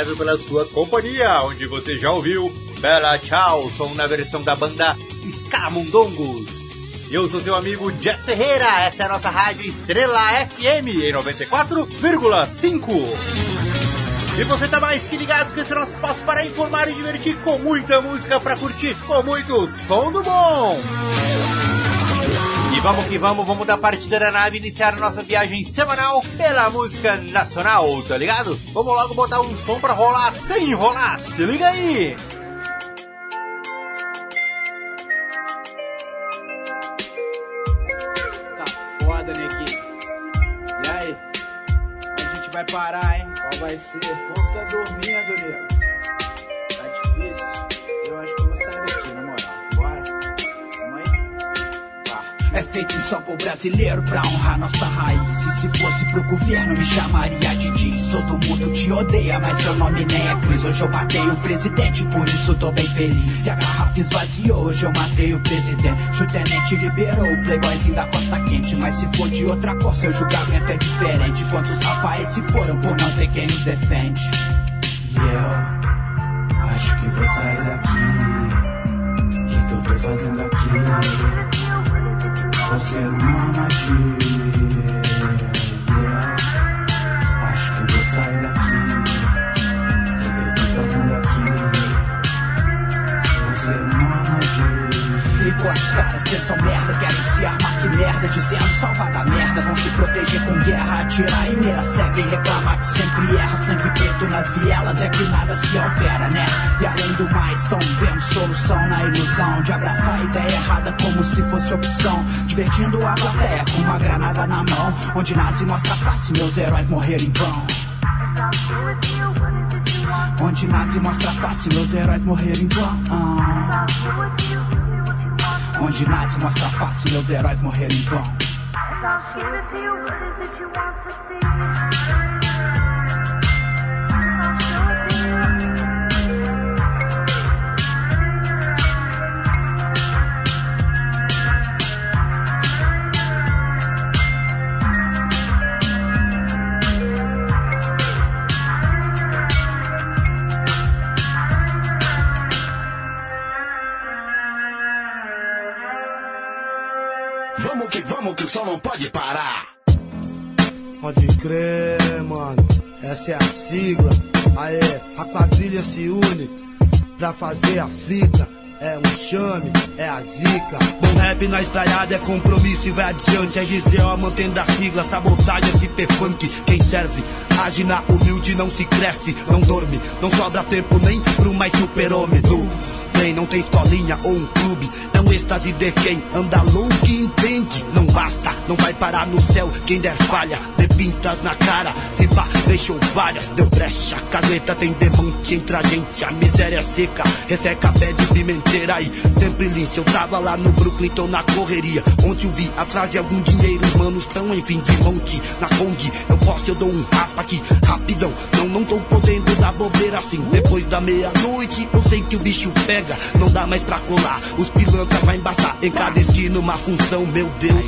Obrigado pela sua companhia, onde você já ouviu Bela Tchau, som na versão da banda Escamundongos. Eu sou seu amigo Jeff Ferreira, essa é a nossa rádio Estrela FM em 94,5. E você tá mais que ligado que esse é nosso espaço para informar e divertir com muita música para curtir, com muito som do bom. E vamos que vamos, vamos da partida da nave iniciar a nossa viagem semanal pela música nacional, tá ligado? Vamos logo botar um som pra rolar sem enrolar, se liga aí! Tá foda, neguinho. E aí? A gente vai parar, hein? Qual vai ser? O povo tá dormindo, nego. É feito em por brasileiro pra honrar nossa raiz. E se fosse pro governo, me chamaria de Diz. Todo mundo te odeia, mas seu nome nem é Cris. Hoje eu matei o presidente, por isso tô bem feliz. E a garrafa esvaziou, hoje eu matei o presidente. O tenente liberou o playboyzinho da costa quente. Mas se for de outra cor, seu julgamento é diferente. Quantos Rafaéis se foram por não ter quem nos defende? E eu acho que vou sair daqui. O que, que eu tô fazendo aqui? Vou ser uma Enquanto os caras pensam merda, querem se armar que merda, dizendo salvar da merda, vão se proteger com guerra, atirar em mira cega e reclamar que sempre erra. Sangue preto nas vielas, é que nada se altera, né? E além do mais, estão vendo solução na ilusão de abraçar a ideia errada como se fosse opção. Divertindo a plateia com uma granada na mão, onde nasce mostra a face, meus heróis morreram em vão. Onde nasce mostra face, meus heróis morreram em vão. Onde nasce mostra face, meus heróis morreram em vão. Pode crer, mano. Essa é a sigla. Aê, a quadrilha se une pra fazer a fita. É um chame, é a zica. Bom rap na espraiada é compromisso e vai adiante. É RZO mantendo a sigla, sabotagem, SP funk. Quem serve, age na humilde, não se cresce, não dorme. Não sobra tempo nem pro mais super-homem. Não tem escolinha ou um clube, um êxtase de quem anda louco e entende. Não basta, não vai parar no céu quem der falha, de pintas na cara. Se pá, deixou várias, deu brecha. Cagueta tem demonte entre a gente, a miséria seca, resseca pé de pimenteira aí. Sempre lince, eu tava lá no Brooklyn, tô na correria. Ontem eu vi atrás de algum dinheiro, os manos tão em fim de monte. Na Conde, eu posso, eu dou um raspa aqui, rapidão. Não, não tô podendo dar bobeira assim. Depois da meia-noite, eu sei que o bicho pega, não dá mais pra colar. Os pilantra vai embaçar em cada esquina uma função, meu Deus.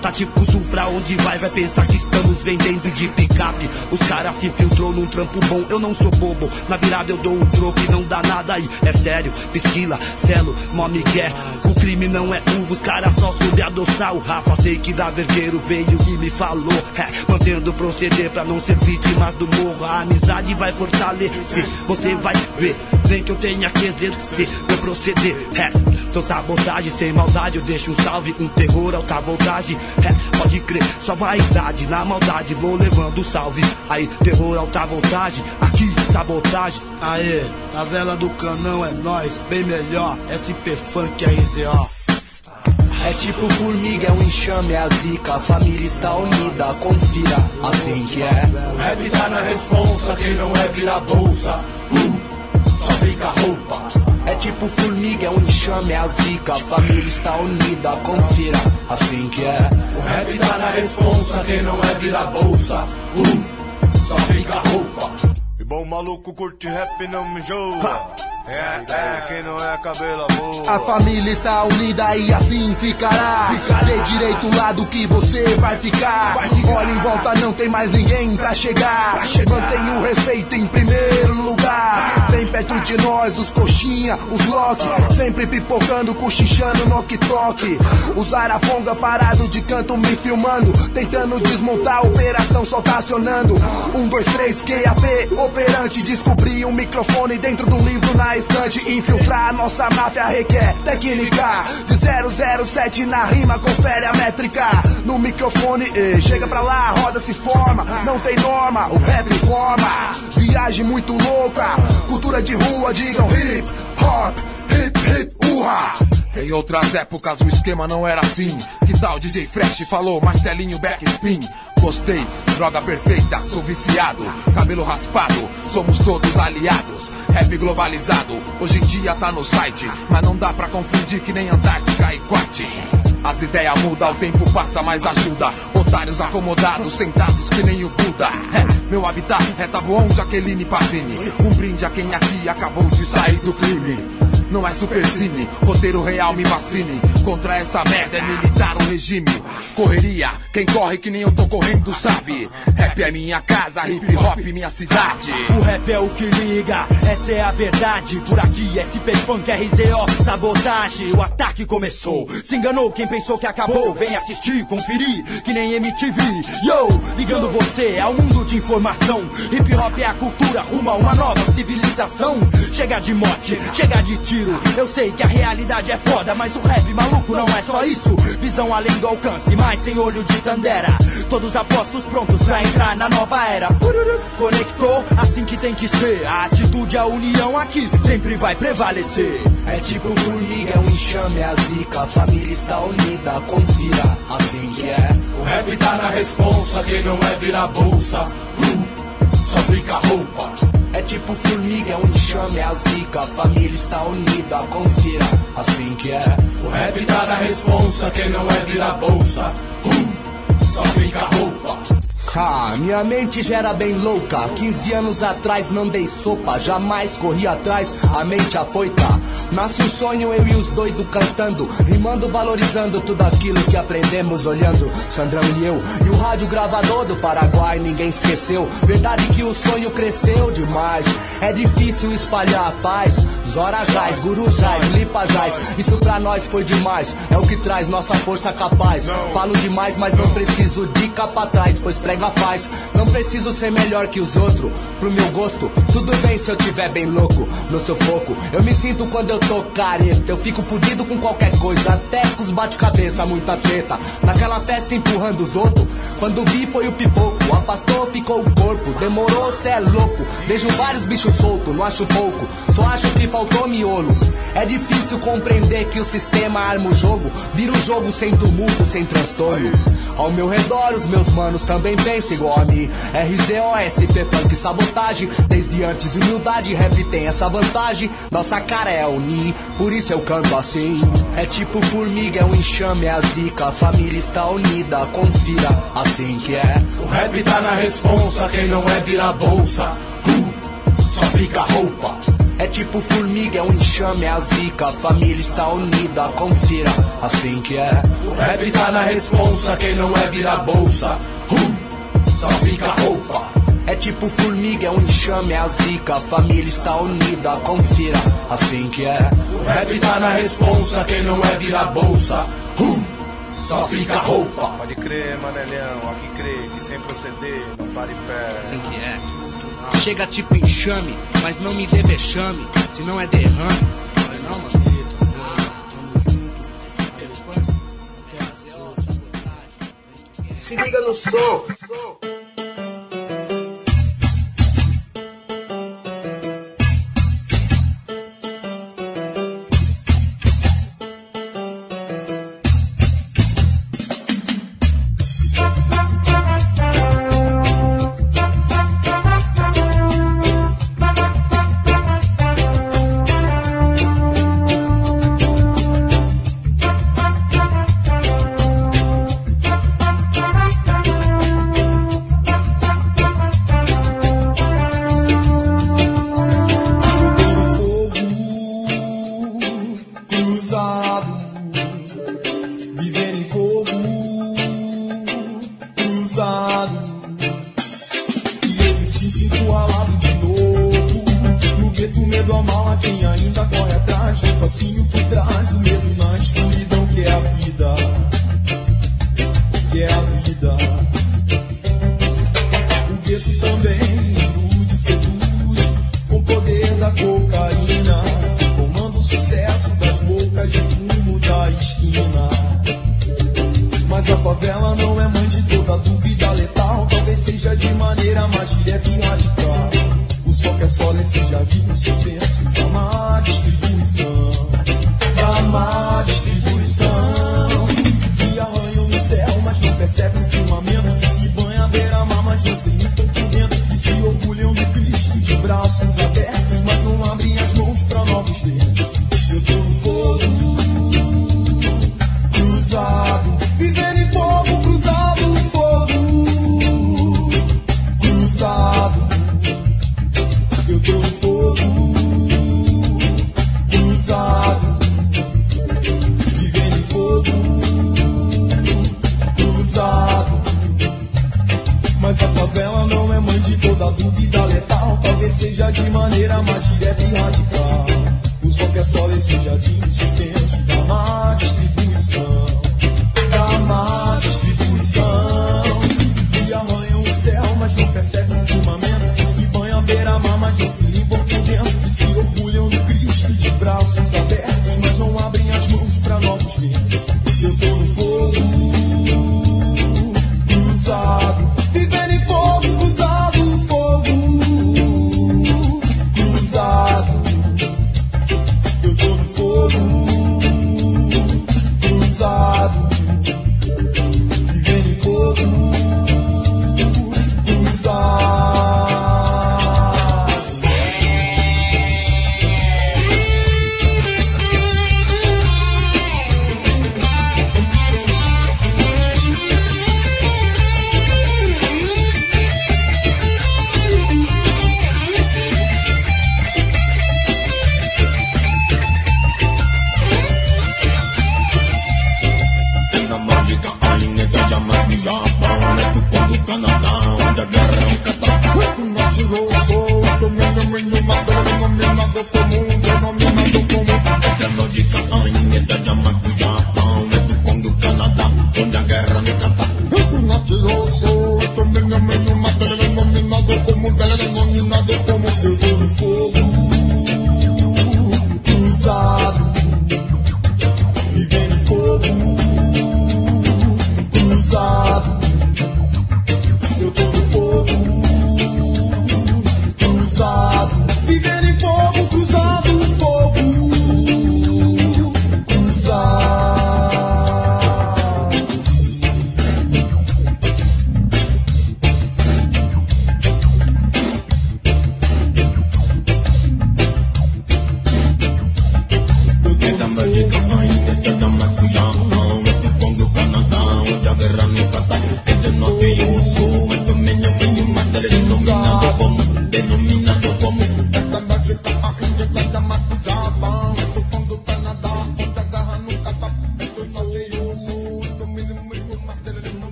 Tá tipo sul pra onde vai, vai pensar que estamos vendendo de picape. Os caras se infiltrou num trampo bom, eu não sou bobo. Na virada eu dou o troco e não dá nada aí. É sério, pisquila, celo, mó migué. O crime não é uva, os caras só soube adoçar o Rafa. Sei que da vergueiro veio e me falou. É, mantendo proceder pra não ser vítima do morro. A amizade vai fortalecer, você vai ver. Nem que eu tenha que exercer meu proceder. É, sou sabotagem sem maldade, eu deixo um salve, um terror, alta voltagem. É, pode crer, só vaidade, na maldade vou levando salve. Aí, terror, alta voltagem, aqui, sabotagem. Aê, a vela do canão é nós, bem melhor. SP Funk RZO. É tipo formiga, é um enxame, é a zica. A família está unida, confira, assim que é. O rap tá na responsa, quem não é vira bolsa. Uh, só fica roupa. Tipo formiga, é um enxame, é a zica. A família está unida, confira, assim que é. O rap tá na responsa, quem não é vira bolsa. Uh, só fica roupa. E bom maluco curte rap não me enjoa. É, é, quem não é cabelo boa. A família está unida e assim ficará. Dê direito lado que você vai ficar. Olha em volta, não tem mais ninguém pra chegar. Mantenha o respeito em primeiro lugar. Bem perto de nós, os coxinha, os lock. Sempre pipocando, cochichando no toque. Os araponga parado de canto me filmando. Tentando desmontar a operação, só tá acionando. Um, dois, três, QAP, operante. Descobri um microfone dentro de um livro na estante. Infiltrar nossa máfia requer técnica. De 007 na rima, confere a métrica. No microfone, eh, chega pra lá, roda se forma. Não tem norma, o rap forma. Viagem muito louca, cultura de rua, digam hip hop, hip hip, urra. Em outras épocas o esquema não era assim. Que tal DJ Fresh falou Marcelinho Backspin? Gostei, droga perfeita, sou viciado. Cabelo raspado, somos todos aliados. Rap globalizado, hoje em dia tá no site. Mas não dá pra confundir que nem Antártica e Quat. As ideias mudam, o tempo passa, mas ajuda. Otários acomodados, sentados que nem o Buda. É, meu habitat é Tabuão, Jaqueline Pazini. Um brinde a quem aqui acabou de sair do crime. Não é super cine, roteiro real me vacine. Contra essa merda é militar o regime. Correria, quem corre que nem eu tô correndo sabe. Rap é minha casa, hip hop minha cidade. O rap é o que liga, essa é a verdade. Por aqui, SP Funk RZO, sabotagem. O ataque começou. Se enganou quem pensou que acabou. Vem assistir, conferir, que nem MTV. Yo, ligando você ao mundo de informação. Hip hop é a cultura, rumo a uma nova civilização. Chega de morte, chega de tiro. Eu sei que a realidade é foda, mas o rap maluco não é só isso. Visão além do alcance, mas sem olho de Tandera. Todos apostos prontos pra entrar na nova era. Conectou, assim que tem que ser. A atitude, a união aqui sempre vai prevalecer. É tipo formiga, é um enxame, a zica. A família está unida, confira, assim que é. O rap tá na responsa, quem não é vira bolsa. Uh, só fica roupa. É tipo formiga, é um enxame, é a zica. A família está unida, confira, assim que é. O rap tá na responsa, quem não é vira bolsa. Hum, só fica roupa. Ah, minha mente já era bem louca. 15 anos atrás não dei sopa, jamais corri atrás, a mente afoita. Nasce um sonho, eu e os doidos cantando, rimando, valorizando tudo aquilo que aprendemos olhando. Sandrão e eu, e o rádio gravador do Paraguai, ninguém esqueceu. Verdade que o sonho cresceu demais. É difícil espalhar a paz. Zorajás, Gurujás, Lipajás, isso pra nós foi demais. É o que traz nossa força capaz. Falo demais, mas não preciso de capa atrás, pois prega a paz. Não preciso ser melhor que os outros, pro meu gosto. Tudo bem se eu tiver bem louco, no seu foco. Eu me sinto quando eu tô careta. Eu fico fudido com qualquer coisa, até com os bate-cabeça, muita treta. Naquela festa empurrando os outros. Quando vi foi o pipoco, afastou, ficou o corpo. Demorou, cê é louco. Vejo vários bichos soltos, não acho pouco. Só acho que faltou miolo. É difícil compreender que o sistema arma o jogo. Vira o jogo sem tumulto, sem transtorno. Ao meu redor, os meus manos também pensam igual a mim. RZOSP, funk, sabotagem. Desde antes, humildade, rap tem essa vantagem. Nossa cara é unir, por isso eu canto assim. É tipo formiga, é um enxame, é a zica. A família está unida, confira, assim que é. O rap tá na responsa, quem não é vira bolsa. Uh, só fica roupa. É tipo formiga, é um enxame, é a zica. A família está unida, confira, assim que é. O rap tá na responsa, quem não é vira bolsa. Uh, só fica roupa. É tipo formiga, é um enxame, é a zica. A família está unida, confira, assim que é. O rap tá na responsa, quem não é vira bolsa. Uh, só fica roupa. Pode crer, Manelhão, aqui crê que sem proceder, não para em pé. Assim que é. Chega tipo enxame, mas não me dê vexame, se não é derrame. Não, mano. Se liga no som. cruzado,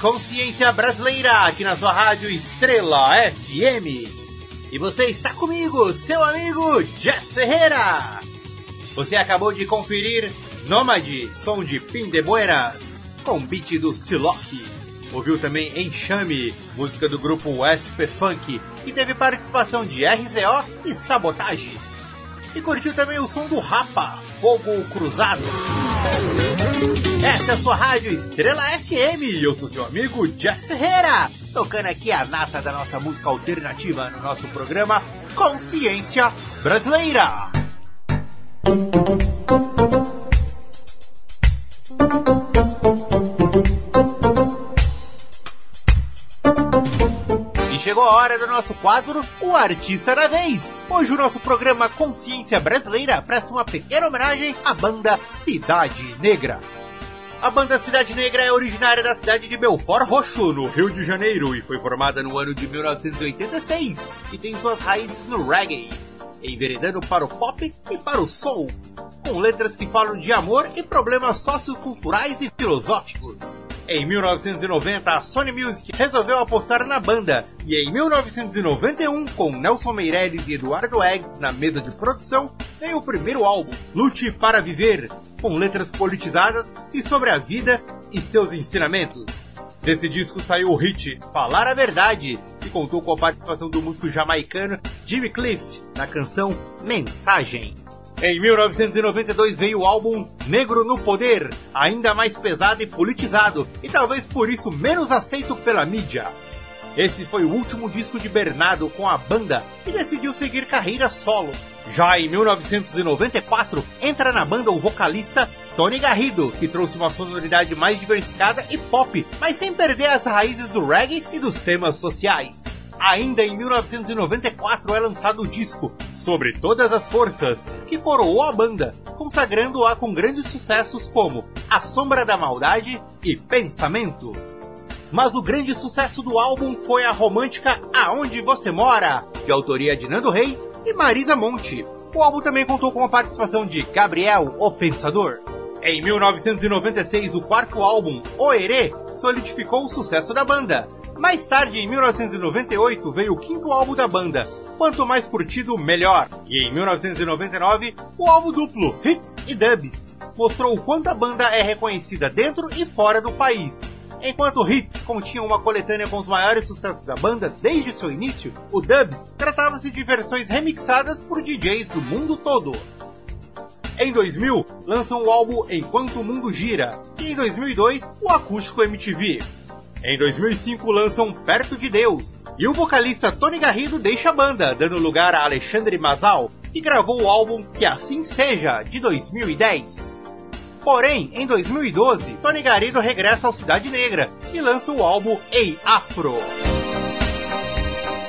Consciência Brasileira, aqui na sua rádio Estrela FM. E você está comigo, seu amigo Jeff Ferreira. Você acabou de conferir Nômade, som de Pin de Buenas, com beat do Silock. Ouviu também Enxame, música do grupo SP Funk, que teve participação de RZO e Sabotagem. E curtiu também o som do Rapa, Fogo Cruzado. Essa é a sua rádio Estrela FM e eu sou seu amigo Jeff Ferreira, tocando aqui a nata da nossa música alternativa no nosso programa Consciência Brasileira. Chegou a hora do nosso quadro O Artista da Vez. Hoje o nosso programa Consciência Brasileira presta uma pequena homenagem à banda Cidade Negra. A banda Cidade Negra é originária da cidade de Belfort Roxo, no Rio de Janeiro, e foi formada no ano de 1986 e tem suas raízes no reggae, enveredando para o pop e para o soul, com letras que falam de amor e problemas socioculturais e filosóficos. Em 1990, a Sony Music resolveu apostar na banda, e em 1991, com Nelson Meirelles e Eduardo Eggs na mesa de produção, veio o primeiro álbum, Lute para Viver, com letras politizadas e sobre a vida e seus ensinamentos. Desse disco saiu o hit Falar a Verdade, que contou com a participação do músico jamaicano Jimmy Cliff na canção Mensagem. Em 1992 veio o álbum Negro no Poder, ainda mais pesado e politizado, e talvez por isso menos aceito pela mídia. Esse foi o último disco de Bernardo com a banda e decidiu seguir carreira solo. Já em 1994, entra na banda o vocalista Tony Garrido, que trouxe uma sonoridade mais diversificada e pop, mas sem perder as raízes do reggae e dos temas sociais. Ainda em 1994 é lançado o disco Sobre Todas as Forças, que coroou a banda, consagrando-a com grandes sucessos como A Sombra da Maldade e Pensamento. Mas o grande sucesso do álbum foi a romântica Aonde Você Mora, de autoria de Nando Reis e Marisa Monte. O álbum também contou com a participação de Gabriel, o Pensador. Em 1996, o quarto álbum, O Herê, solidificou o sucesso da banda. Mais tarde, em 1998, veio o quinto álbum da banda, Quanto Mais Curtido, Melhor. E em 1999, o álbum duplo, Hits e Dubs, mostrou o quanto a banda é reconhecida dentro e fora do país. Enquanto Hits continha uma coletânea com os maiores sucessos da banda desde seu início, o Dubs tratava-se de versões remixadas por DJs do mundo todo. Em 2000, lançam o álbum Enquanto o Mundo Gira, e em 2002, o acústico MTV. Em 2005 lançam Perto de Deus, e o vocalista Tony Garrido deixa a banda, dando lugar a Alexandre Mazal, que gravou o álbum Que Assim Seja, de 2010. Porém, em 2012, Tony Garrido regressa ao Cidade Negra e lança o álbum Ei Afro.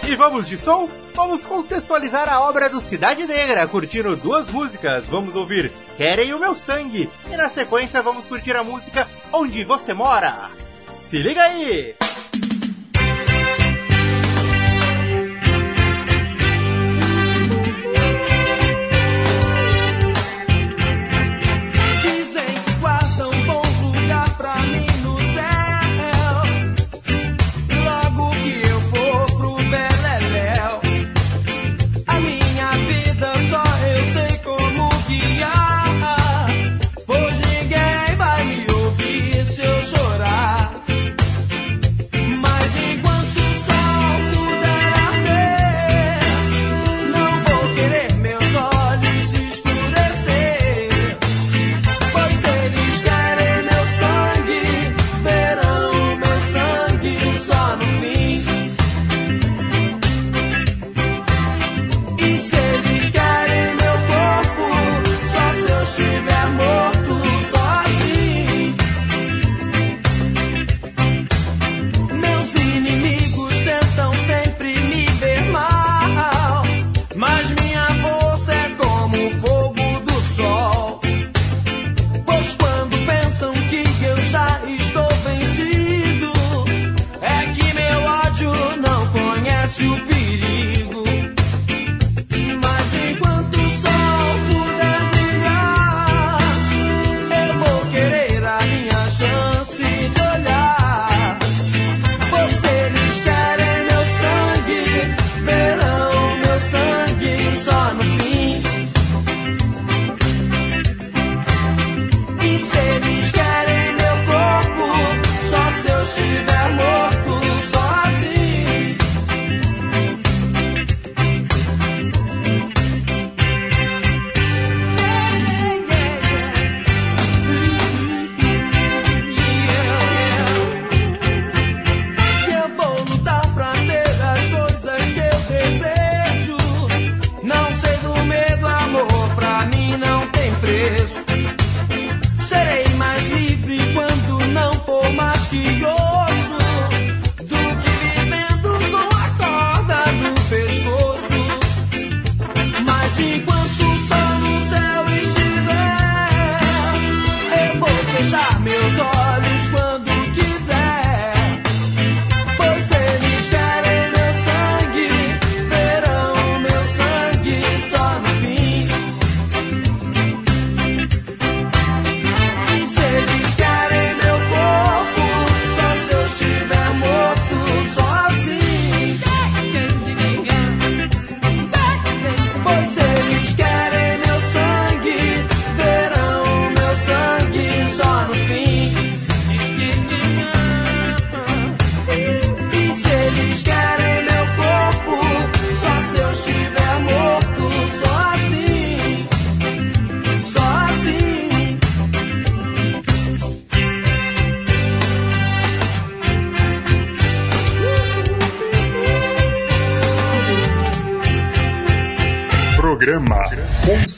E vamos de som? Vamos contextualizar a obra do Cidade Negra, curtindo duas músicas. Vamos ouvir Querem o Meu Sangue e na sequência vamos curtir a música Onde Você Mora. Se liga aí! Dizem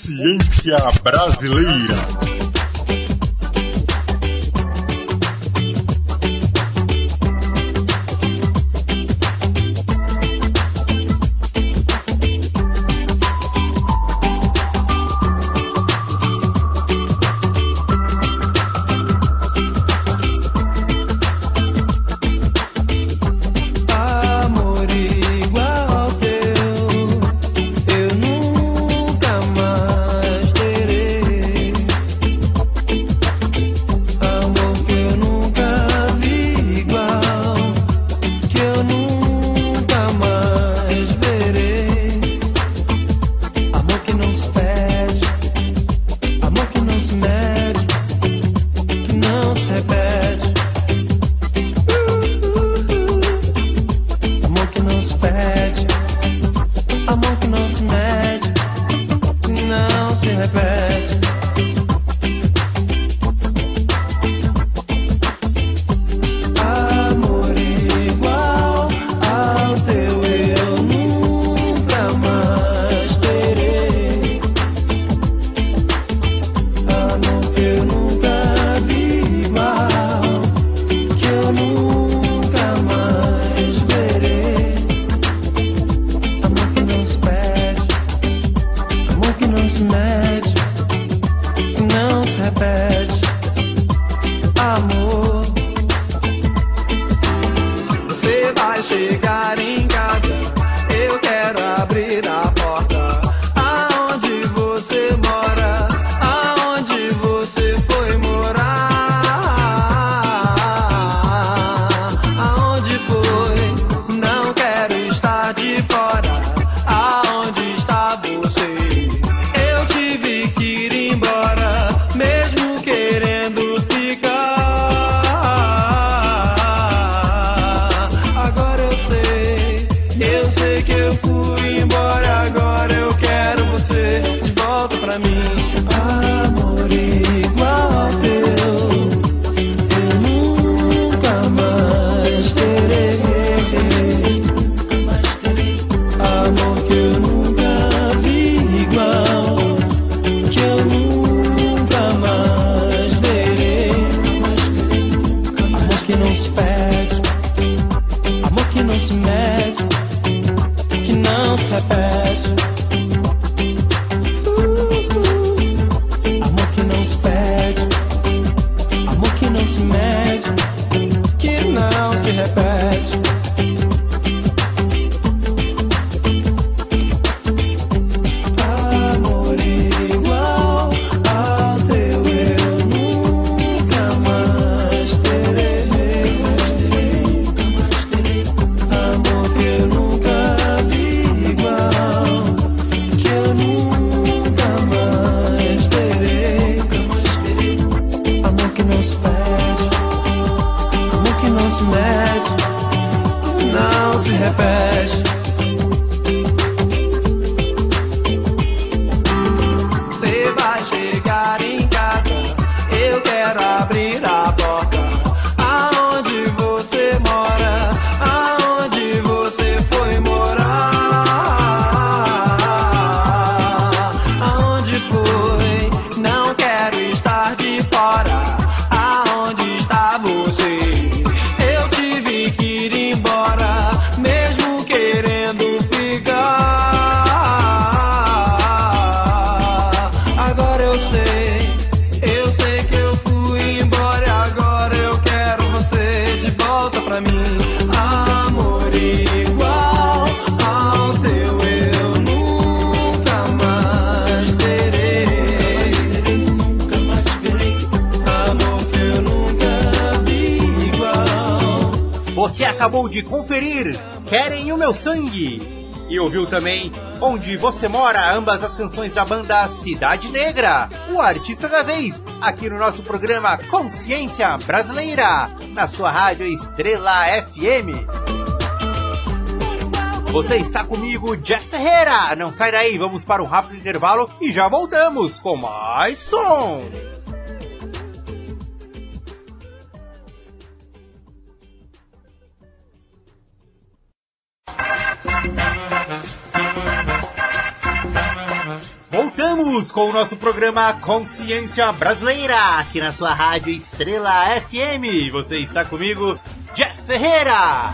Consciência Brasileira. Querem o Meu Sangue e ouviu também Onde Você Mora, ambas as canções da banda Cidade Negra, o artista da vez, aqui no nosso programa Consciência Brasileira, na sua rádio Estrela FM. Você está comigo, Jeff Ferreira. Não sai daí, vamos para um rápido intervalo e já voltamos com mais som. Com o nosso programa Consciência Brasileira, aqui na sua rádio Estrela FM. Você está comigo, Jeff Ferreira.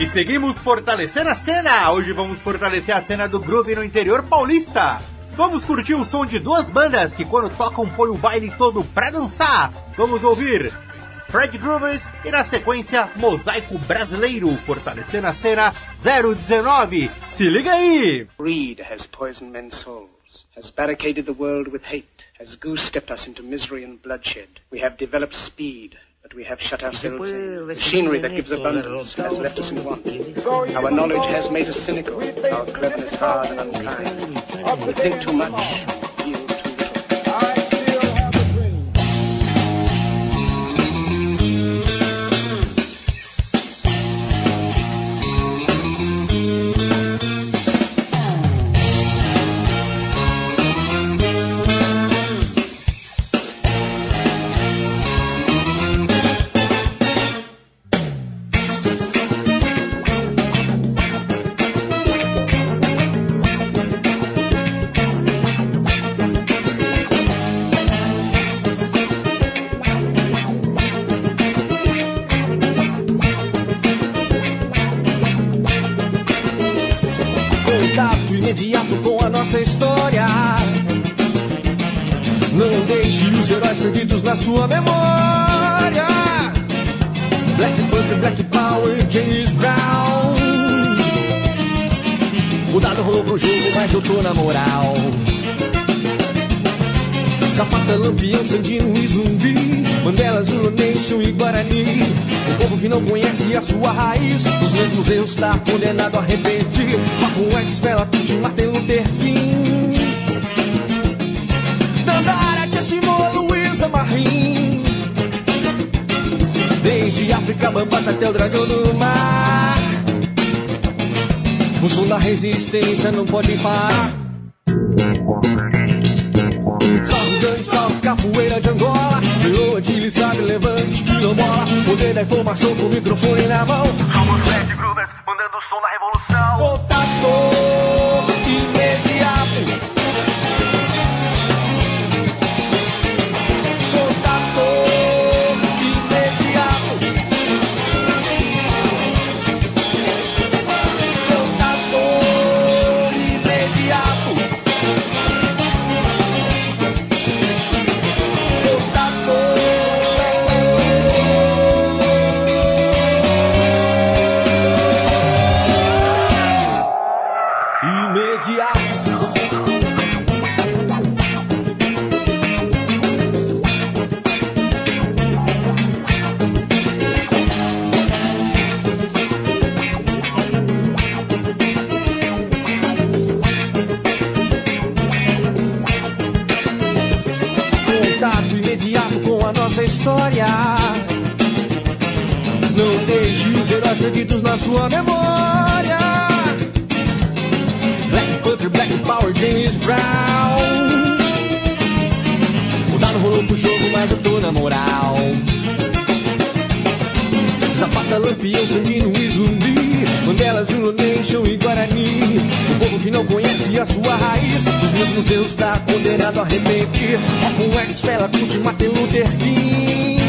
E seguimos fortalecendo a cena. Hoje vamos fortalecer a cena do groove no interior paulista. Vamos curtir o som de duas bandas que quando tocam põe o baile todo pra dançar. Vamos ouvir Fred Groovers e na sequência Mosaico Brasileiro, fortalecendo a cena 019. Se liga aí! Greed has poisoned men's souls, has barricaded the world with hate, has goose-stepped us into misery and bloodshed. We have developed speed, but we have shut ourselves in. Machinery that gives abundance has left us in want. Our knowledge has made us cynical, our cleverness hard and unkind. We think too much, Zapata, Lampião, Sandino e Zumbi. Mandela, Zulu Nation e Guarani. O povo que não conhece a sua raiz. Os mesmos erros tá condenado a repetir. Papo X, Vela, Tucci, Martin Luther King. Dandara, Jessimo, Luísa Marim Desde África, Bambata até o dragão do mar. O som da resistência não pode parar. Salve Salve capoeira de Angola. Leoa de sabe, levante, quilombola Poder da informação com o microfone na mão. Somos Red Groovers, mandando o som da revolução. Na sua memória. Black Panther, Black Power, James Brown. O dado rolou pro jogo, mas eu tô na moral. Zapata, Lampião, Sandino e Zumbi Mandela, Zulu Nation e Guarani O povo que não conhece a sua raiz Os meus museus tá condenado a repetir Com X, Fela, Kuti, Martin Luther King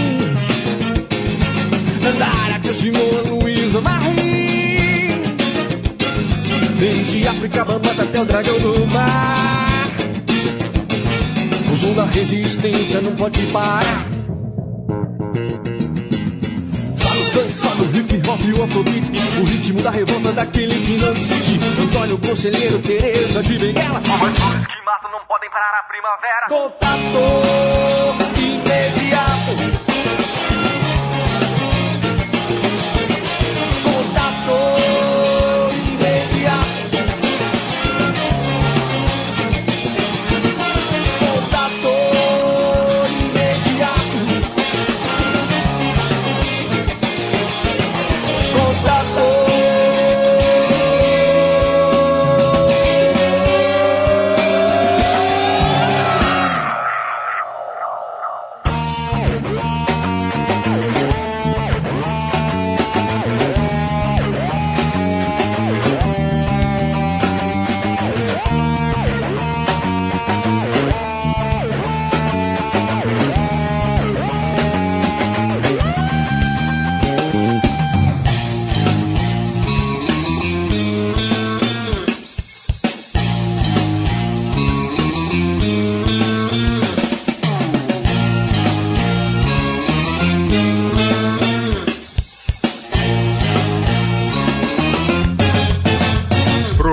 Nandara, Tia Simone, Luísa Marie Desde África, Bambata até o dragão do mar. O som da resistência não pode parar. Dança do hip hop e o afrobeat. O ritmo da revolta daquele que não desiste. Antônio Conselheiro, Tereza de Benguela. Aventuras que matam não podem parar a primavera. Contato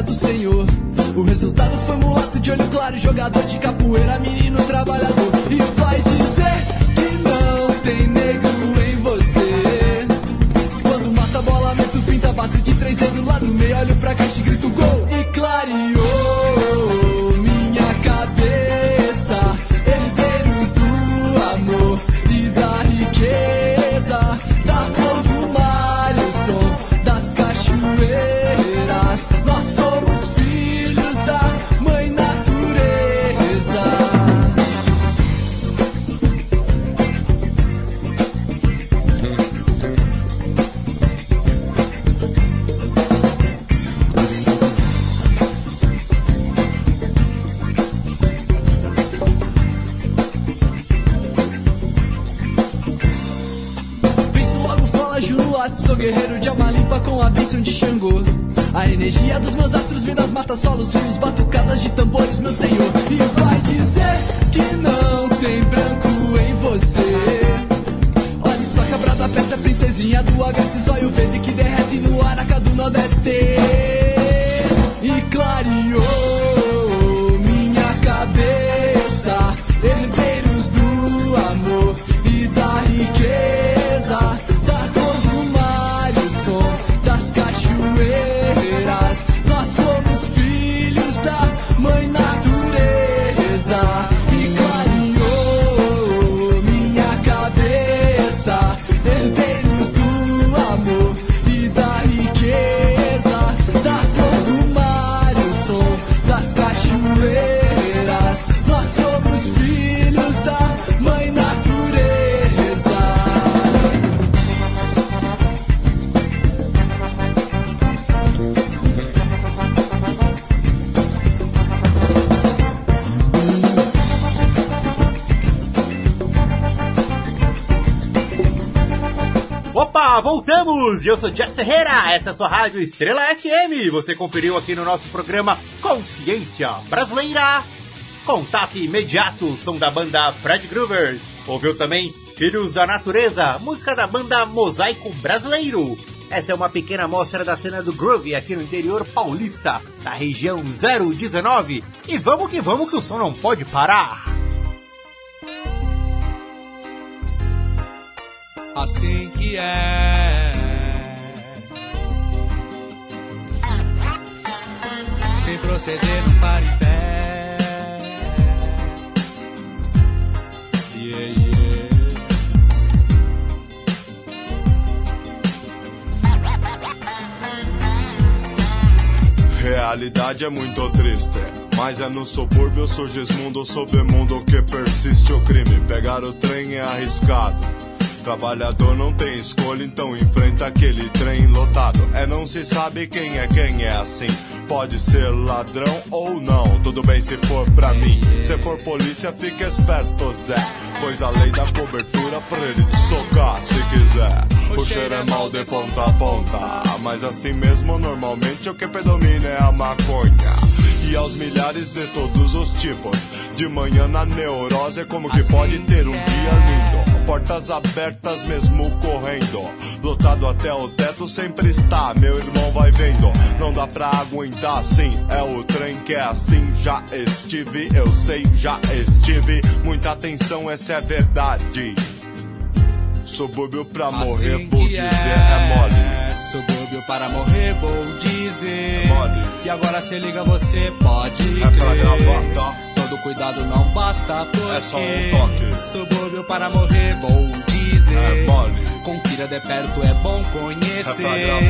Do senhor. O resultado foi mulato de olho claro, jogador de capoeira, menino trabalhador. E vai dizer que não tem negro em você. Se quando mata bola, mete o finta, bate de três dedos lá no meio, olho pra caixa e grito gol. E clareou voltamos! Eu sou Jeff Ferreira, essa é a sua rádio Estrela FM. Você conferiu aqui no nosso programa Consciência Brasileira. Contato imediato, som da banda Fred Groovers. Ouviu também Filhos da Natureza, música da banda Mosaico Brasileiro. Essa é uma pequena amostra da cena do groove aqui no interior paulista, da região 019. E vamos que vamos que o som não pode parar. assim que é. Proceder, não para em pé. Yeah. Realidade é muito triste. Mas é no subúrbio surge mundo submundo que persiste o crime. Pegar o trem é arriscado. Trabalhador não tem escolha, então enfrenta aquele trem lotado. É não se sabe quem é quem é assim. Pode ser ladrão ou não, tudo bem se for pra mim. Se for polícia, fica esperto, Zé. Pois a lei da cobertura pra ele te socar se quiser. O cheiro é mal de ponta a ponta, mas assim mesmo normalmente o que predomina é a maconha e aos milhares de todos os tipos. De manhã na neurose, é como que pode ter um dia lindo? Portas abertas mesmo correndo. Lotado até o teto sempre está, meu irmão vai vendo. Não dá pra aguentar assim, é o trem que é assim. Já estive, eu sei, já estive. Muita atenção, essa é verdade. Subúrbio pra morrer, Assim vou que dizer, é mole. Subúrbio para morrer, vou dizer. É mole. E agora se liga, você pode É pra crer. gravar, tá? Todo cuidado não basta, porque É só um toque. Subúrbio para morrer, vou dizer. É mole. Confira de perto, é bom conhecer. É?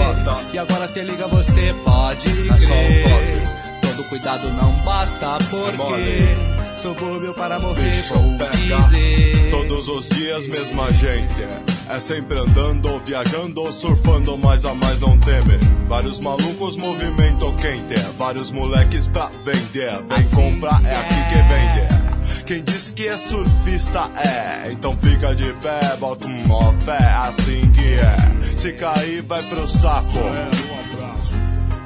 E agora se liga, você pode É só um crer. Todo cuidado não basta, porque mole. subúrbio para morrer, Deixa vou dizer. Todos os dias, mesma gente. É sempre andando, viajando, surfando, mas a mais não teme. Vários malucos, movimento quente. Vários moleques pra vender. Vem comprar, é aqui que vende. Quem diz que é surfista é, então fica de pé, bota uma fé, assim que é. Se cair, vai pro saco.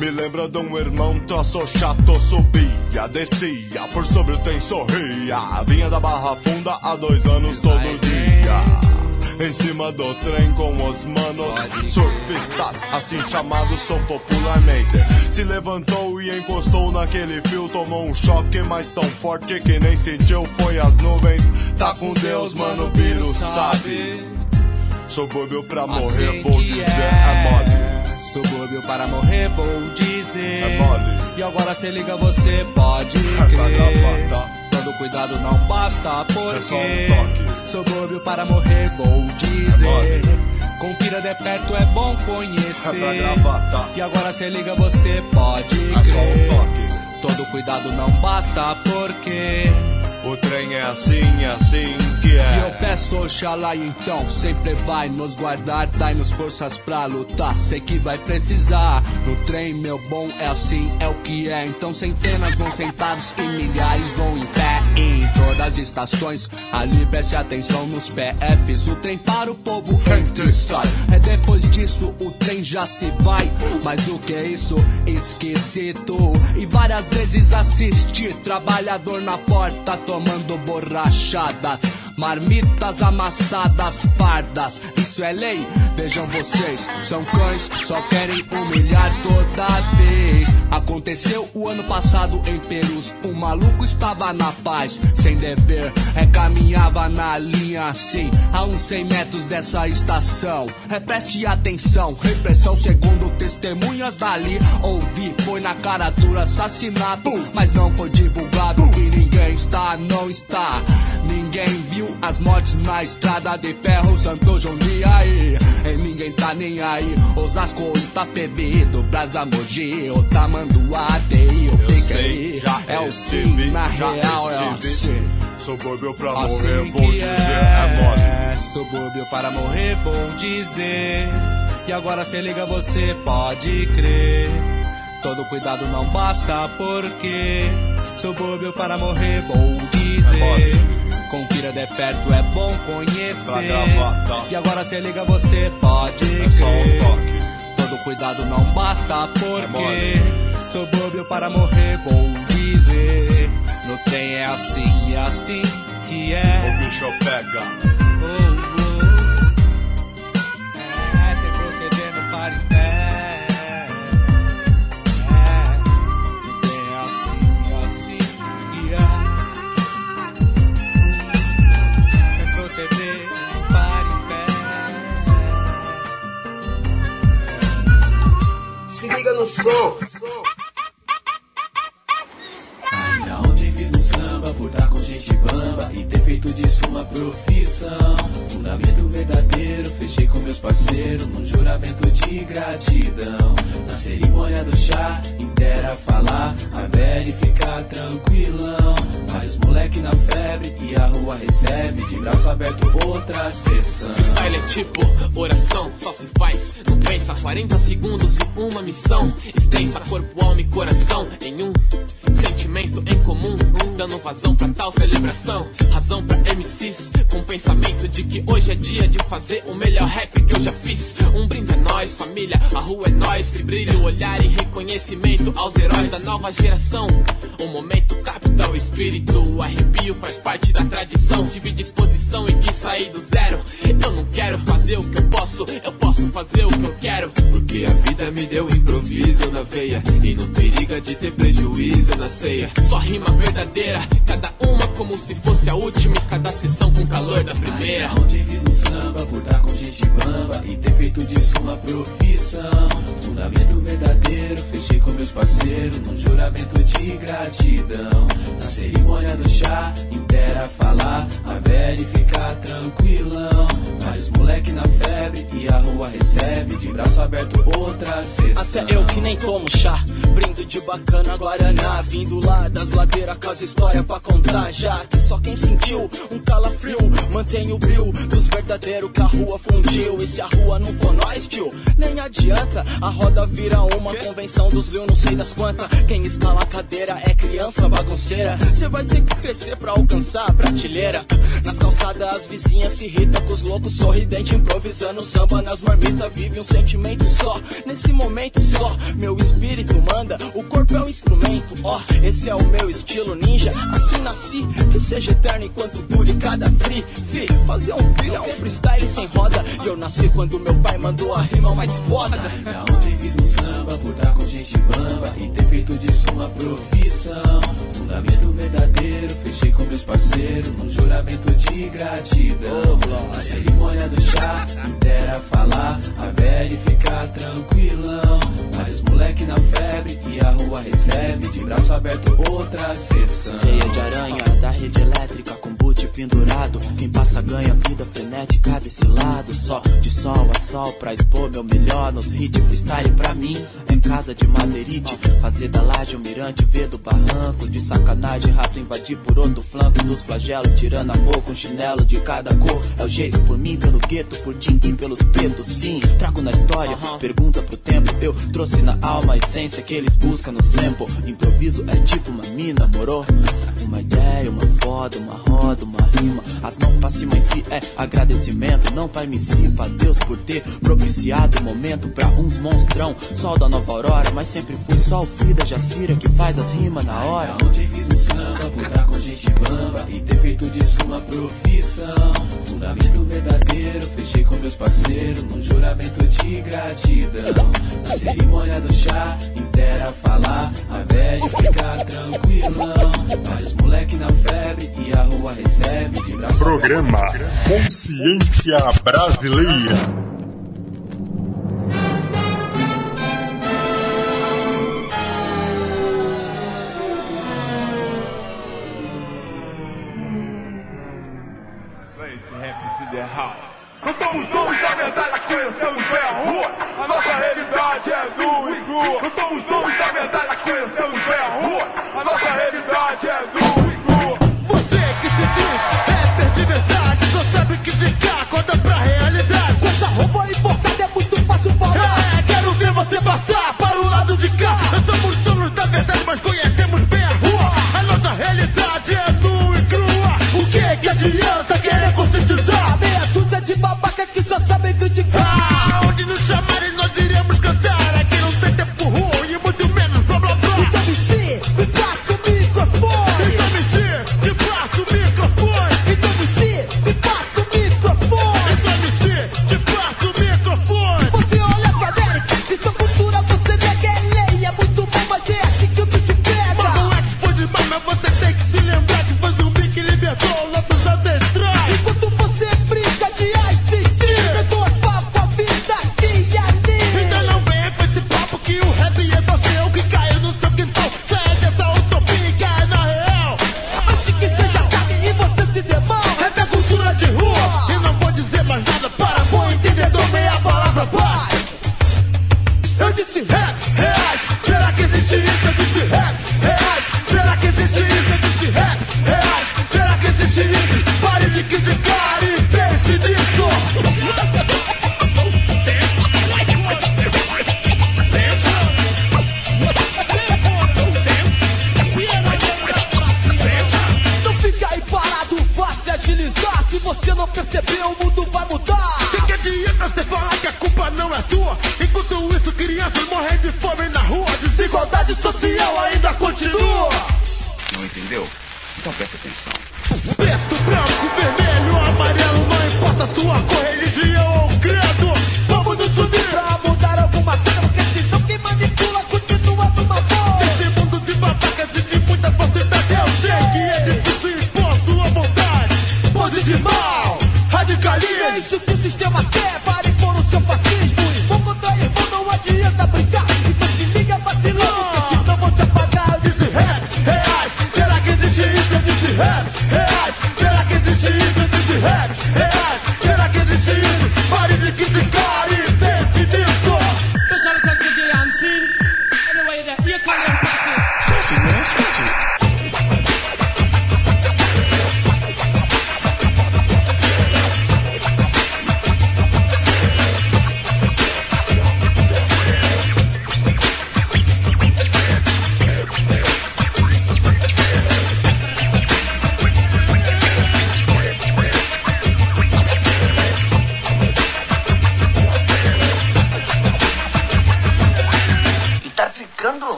Me lembra de um irmão troço chato, subia, descia, por sobre o trem sorria. Vinha da Barra Funda há dois anos todo dia. Em cima do trem com os manos, surfistas, assim chamados são popularmente. Se levantou e encostou naquele fio, tomou um choque, mas tão forte que nem sentiu. Foi as nuvens, tá com Deus, mano, o Biro sabe. Subúrbio pra morrer, Assim vou dizer, é mole. Subúrbio para morrer, vou dizer. É mole. E agora se liga, você pode crer. Todo cuidado não basta, É só um porque toque. subúrbio para morrer, vou dizer. mole. Confira de perto, é bom É conhecer. tá? E agora se liga, você pode É só um crer. toque. Todo cuidado não basta, porque O trem é assim, é assim que E eu é. peço Oxalá então sempre vai nos guardar, dai-nos forças pra lutar. Sei que vai precisar. No trem, meu bom, é assim, é o que é. Então centenas vão sentados e milhares vão em pé. Em todas as estações, ali preste atenção nos PFs. O trem para o povo entra e sai. É depois disso o trem já se vai. Mas o que é isso? Esquisito. E várias vezes assisti trabalhador na porta tomando borrachadas. Marmitas amassadas, fardas, isso é lei. Vejam vocês, são cães, só querem humilhar toda vez. Aconteceu o ano passado em Perus. Um maluco estava na paz, sem dever. É, caminhava na linha assim, a uns 100 metros dessa estação. É, preste atenção, repressão segundo testemunhas dali. Ouvi, foi na cara dura assassinato, mas não foi divulgado. E ninguém está, não está. Ninguém viu as mortes na estrada de ferro, Santo João de aí. E ninguém tá nem aí. Osasco, Itapebi, do Brasa Mogi, Otamanduá, Tei, Eu sei, já É o fim, na real é assim. Subúrbio pra morrer, Assim vou que dizer, é mole. é, subúrbio para morrer, vou dizer. E agora se liga, você pode crer. Todo cuidado não basta, porque subúrbio para morrer, vou dizer. Confira de perto, é bom conhecer. E agora se liga, você pode É só um. Todo cuidado não basta, É porque mole. subúrbio para morrer, vou dizer. No trem é assim, é assim que é. O bicho pega. Som. Ainda ontem fiz um samba por estar com gente bamba e ter feito disso uma profissão. Fundamento verdadeiro, fechei com meus parceiros num juramento de gratidão. Cerimônia do chá, inteira falar, a velha ficar tranquilão. Vários moleque na febre e a rua recebe de braço aberto outra sessão. Freestyle é tipo oração, só se faz, não pensa. 40 segundos e uma missão extensa, corpo, alma e coração em um sentimento em comum, dando vazão pra tal celebração. Razão pra MCs com pensamento de que hoje é dia de fazer o melhor rap que eu já fiz. Um brinde a nós, família, a rua é nós. Que brilha o olhar e reconhecimento aos heróis da nova geração. O momento capta o espírito, arrepio faz parte da tradição. Tive disposição e quis sair do zero. Eu não quero fazer o que eu posso, eu posso fazer o que eu quero. Porque a vida me deu improviso na veia. E não periga de ter prejuízo na ceia. Só rima verdadeira, cada uma como se fosse a última. E cada sessão com calor da primeira. Ainda ontem fiz um samba por estar com gente bamba e ter feito disso uma profissão. Fundamento verdadeiro, fechei com meus parceiros num juramento de gratidão. Na cerimônia do chá, inteira falar, a velha ficar tranquilão. Vários moleque na febre e a rua recebe de braço aberto outra sessão. Até eu que nem tomo chá, brindo de bacana Guaraná. Vindo lá das ladeiras com as histórias pra contar. Já que só quem sentiu um calafrio mantém o brilho dos verdadeiros que a rua fundiu. E se a rua não for nós, tio, nem adianta. A roda vira uma convenção dos mil, não sei das quantas. Quem está na cadeira é criança bagunceira. Cê vai ter que crescer pra alcançar a prateleira. Nas calçadas as vizinhas se irritam com os loucos sorridente improvisando samba nas marmitas. Vive um sentimento só, nesse momento só. Meu espírito manda, o corpo é um instrumento. Ó, esse é o meu estilo ninja. Assim nasci, que seja eterno enquanto dure cada free. Fi, fazer um filho é um freestyle sem roda. E eu nasci quando meu pai mandou a rima mais foda. Samba por estar com gente bamba e ter feito disso uma profissão. Fundamento verdadeiro, fechei com meus parceiros num juramento de gratidão. Na cerimônia do chá, inteira falar, a velha ficar tranquilão. Vários moleque na febre e a rua recebe de braço aberto outra sessão. Teia de aranha da rede elétrica com boot pendurado. Quem passa ganha vida frenética desse lado. Só de sol a sol pra expor meu melhor nos hits. Freestyle pra mim é casa de madeirite. Fazer da laje um mirante, ver do barranco. De sacanagem, rato invadir por outro flanco dos flagelos. Tirando amor com chinelo de cada cor. É o jeito por mim, pelo gueto, por dindim, pelos petos. Sim, trago na história, pergunta pro tempo. Eu trouxe na alma a essência que eles buscam no sample. Improviso é tipo uma mina, morou? Uma ideia, uma foda, uma roda, uma rima. As mãos pra cima em si é agradecimento. Não pra MC, pra Deus por ter propiciado o momento pra uns monstrão. Sol da nova aurora, mas sempre fui só o filho da Jacira que faz as rimas na hora. Ainda ontem fiz um samba por estar com gente bamba e ter feito disso uma profissão. Fundamento verdadeiro, fechei com meus parceiros num juramento de gratidão. Na cerimônia do chá, inteira falar, a velha ficar tranquilão. Vários moleque na febre e a rua recebe de braço Programa Consciência Brasileira.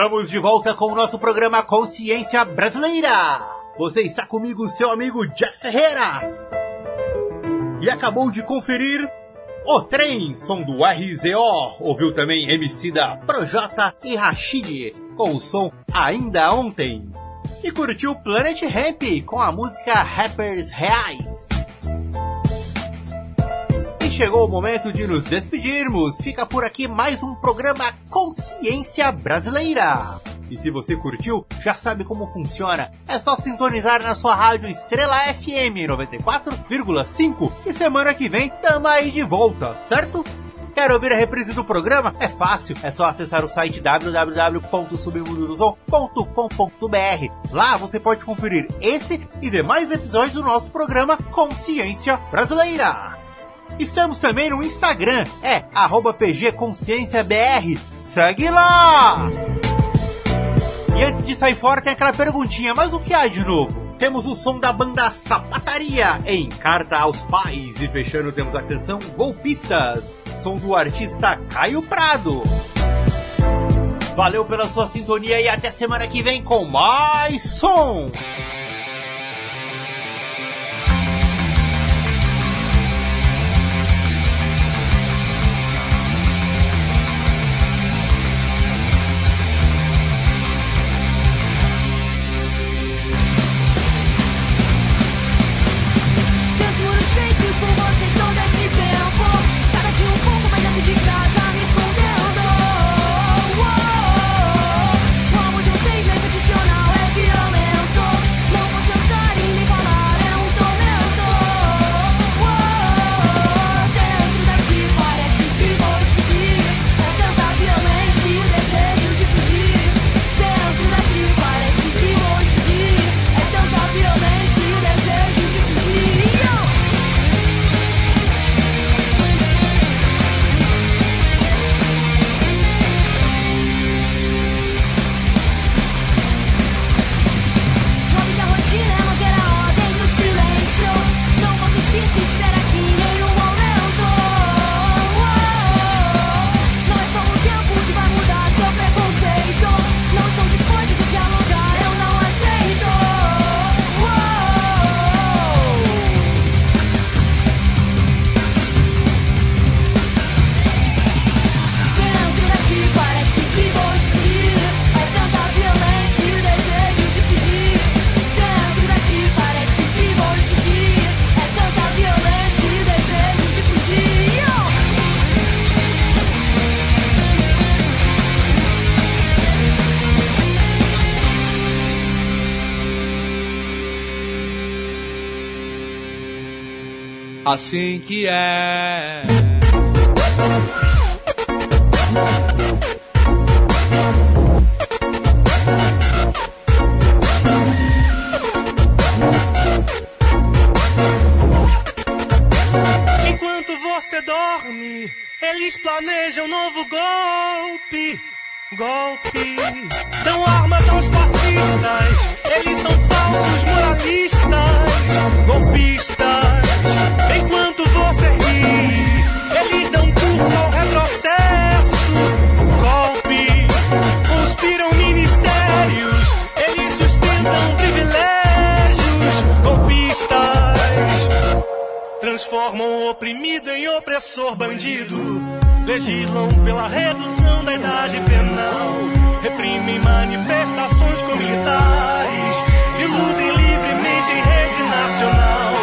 Estamos de volta com o nosso programa Consciência Brasileira. Você está comigo, seu amigo Jeff Ferreira. E acabou de conferir O Trem, som do RZO. Ouviu também MC da Projota e Rashid com o som Ainda Ontem. E curtiu Planet Ramp com a música Rappers Reais. Chegou o momento de nos despedirmos. Fica por aqui mais um programa Consciência Brasileira. E se você curtiu, já sabe como funciona. É só sintonizar na sua rádio Estrela FM 94,5 e semana que vem tamo aí de volta, certo? Quer ouvir a reprise do programa? É fácil, é só acessar o site www.submundozon.com.br. Lá você pode conferir esse e demais episódios do nosso programa Consciência Brasileira. Estamos também no Instagram, é pgconscienciabr. Segue lá! E antes de sair fora tem aquela perguntinha, mas o que há de novo? Temos o som da banda Sapataria em Carta aos Pais e fechando temos a canção Golpistas, som do artista Caio Prado. Valeu pela sua sintonia e até semana que vem com mais som! Assim que é. Enquanto você dorme, eles planejam novo golpe. Golpe. Dão armas aos fascistas, eles são falsos moralistas. opressor bandido. Legislam pela redução da idade penal. Reprimem manifestações com militares. E lutem livremente em rede nacional.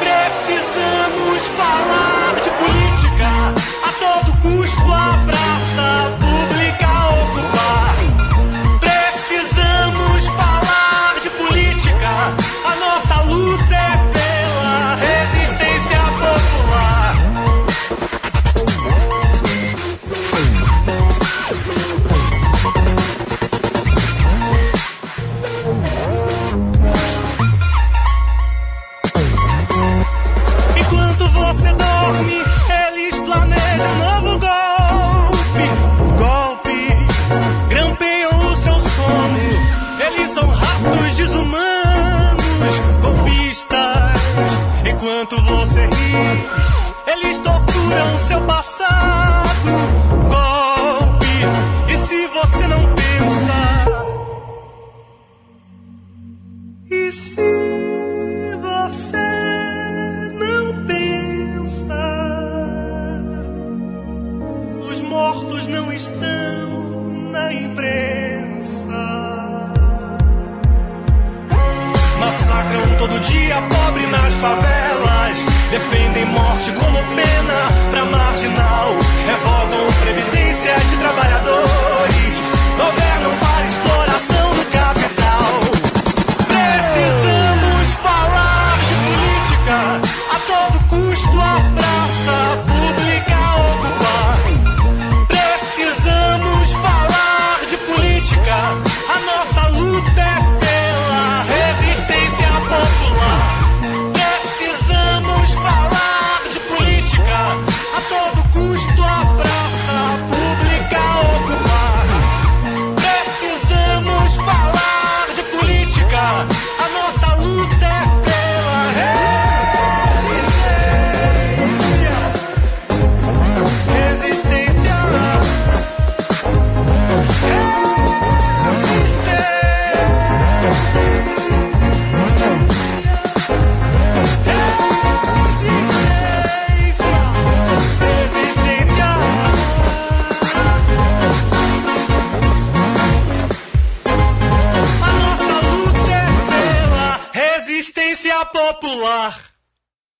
Precisamos falar de política. A todo custo, a pra...